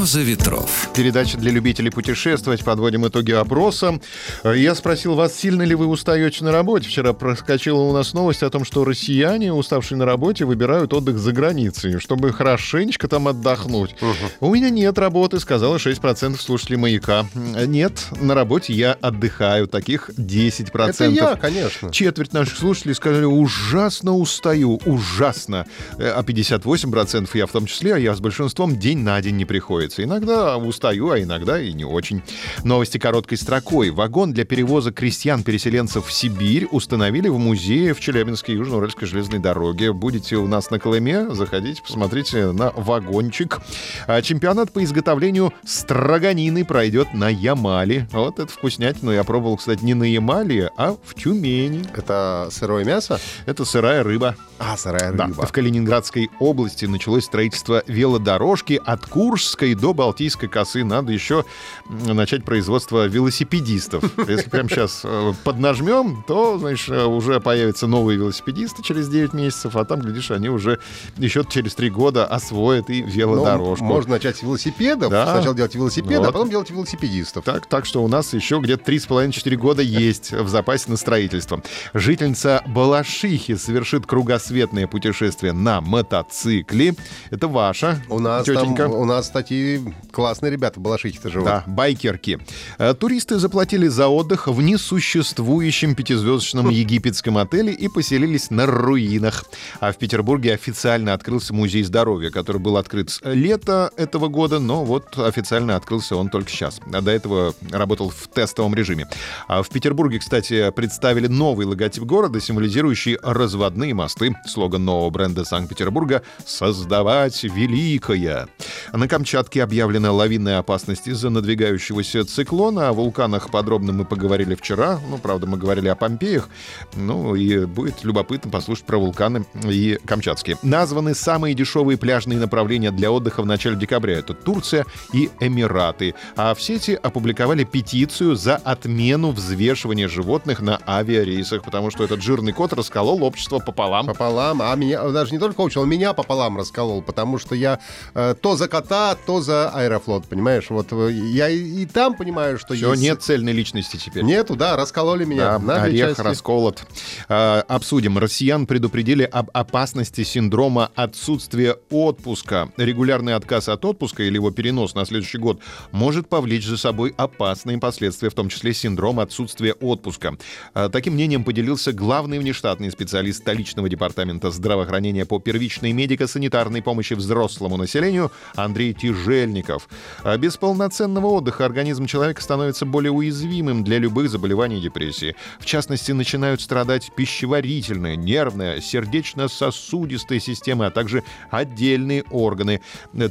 «Роза ветров». Передача для любителей путешествовать. Подводим итоги опроса. Я спросил вас, сильно ли вы устаете на работе. Вчера проскочила у нас новость о том, что россияне, уставшие на работе, выбирают отдых за границей, чтобы хорошенечко там отдохнуть. Угу. У меня нет работы, сказала 6% слушателей «Маяка». Нет, на работе я отдыхаю. Таких 10%. Это я, конечно. Четверть наших слушателей сказали, ужасно устаю, ужасно. А 58% я в том числе, а я с большинством день на день не приходится. Иногда устаю, а иногда и не очень. Новости короткой строкой. Вагон для перевоза крестьян-переселенцев в Сибирь установили в музее в Челябинской Южно-Уральской железной дороге. Будете у нас на Колыме, заходите, посмотрите на вагончик. А чемпионат по изготовлению строганины пройдет на Ямале. Вот это вкуснятину я пробовал, кстати, не на Ямале, а в Тюмени. Это сырое мясо? Это сырая рыба. А, сырая рыба. Да. В Калининградской области началось строительство велодорожки от Куршской до Балтийской косы надо еще начать производство велосипедистов. Если прямо сейчас э, поднажмем, то, значит, э, уже появятся новые велосипедисты через 9 месяцев, а там, глядишь, они уже еще через 3 года освоят и велодорожку. Ну, можно начать с велосипедов, да. сначала делать велосипеды, вот. а потом делать велосипедистов. Так, так что у нас еще где-то 3,5-4 года есть в запасе на строительство. Жительница Балашихи совершит кругосветное путешествие на мотоцикле. Это ваша у нас тетенька. Там, у нас такие классные ребята, балашихи-то живут. Да, байкерки. Э, туристы заплатили за отдых в несуществующем пятизвездочном египетском отеле и поселились на руинах. А в Петербурге официально открылся музей здоровья, который был открыт с лета этого года, но вот официально открылся он только сейчас. А до этого работал в тестовом режиме. А в Петербурге, кстати, представили новый логотип города, символизирующий разводные мосты. Слоган нового бренда Санкт-Петербурга «Создавать великое». На Камчатке объявлена лавинная опасность из-за надвигающегося циклона. О вулканах подробно мы поговорили вчера. Ну, правда, мы говорили о Помпеях. Ну, и будет любопытно послушать про вулканы и камчатские. Названы самые дешевые пляжные направления для отдыха в начале декабря. Это Турция и Эмираты. А в сети опубликовали петицию за отмену взвешивания животных на авиарейсах, потому что этот жирный кот расколол общество пополам. Пополам. А меня, даже не только общество, он меня пополам расколол, потому что я э, то за кота, то за Аэрофлот, понимаешь? Вот э, я и, и там понимаю, что Все, есть... нет цельной личности теперь. Нету, да, раскололи меня. Да, на орех части. расколот. А, обсудим. Россиян предупредили об опасности синдрома отсутствия отпуска. Регулярный отказ от отпуска или его перенос на следующий год может повлечь за собой опасные последствия, в том числе синдром отсутствия отпуска. А, таким мнением поделился главный внештатный специалист столичного департамента здравоохранения по первичной медико-санитарной помощи взрослому населению Андрей Тяжельников. А без полноценного отдыха организм человека становится более уязвимым для любых заболеваний и депрессии. В частности, начинают страдать пищеварительная, нервная, сердечно-сосудистая системы, а также отдельные органы.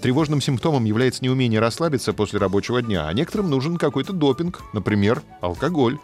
Тревожным симптомом является неумение расслабиться после рабочего дня, а некоторым нужен какой-то допинг, например, алкоголь.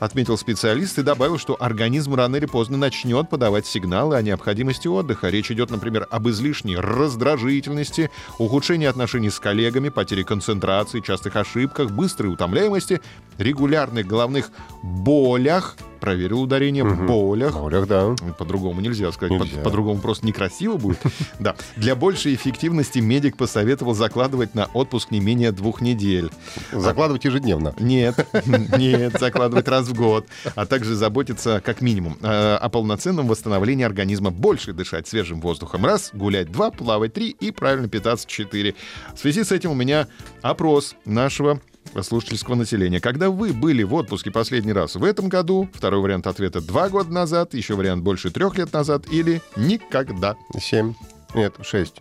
Отметил специалист и добавил, что организм рано или поздно начнет подавать сигналы о необходимости отдыха. Речь идет, например, об излишней раздражительности, ухудшении отношений с коллегами, потере концентрации, частых ошибках, быстрой утомляемости, регулярных головных болях, проверил ударение, угу. болях. Болях, да. По-другому нельзя сказать. Нельзя. По- по-другому просто некрасиво будет. Да. Для большей эффективности медик посоветовал закладывать на отпуск не менее двух недель. Закладывать ежедневно? Нет, нет, закладывать раз в год. А также заботиться, как минимум, э, о полноценном восстановлении организма. Больше дышать свежим воздухом. Раз, гулять два, плавать три и правильно питаться четыре. В связи с этим у меня опрос нашего слушательского населения. Когда вы были в отпуске последний раз в этом году, второй вариант ответа два года назад, еще вариант больше трех лет назад или никогда. Семь. Нет, шесть.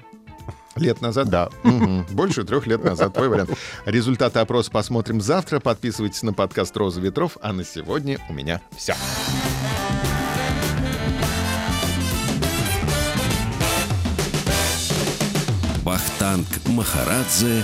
Лет назад? Да. Угу. Больше трех лет назад. Твой вариант. Результаты опроса посмотрим завтра. Подписывайтесь на подкаст «Роза ветров». А на сегодня у меня все. Вахтанг Махарадзе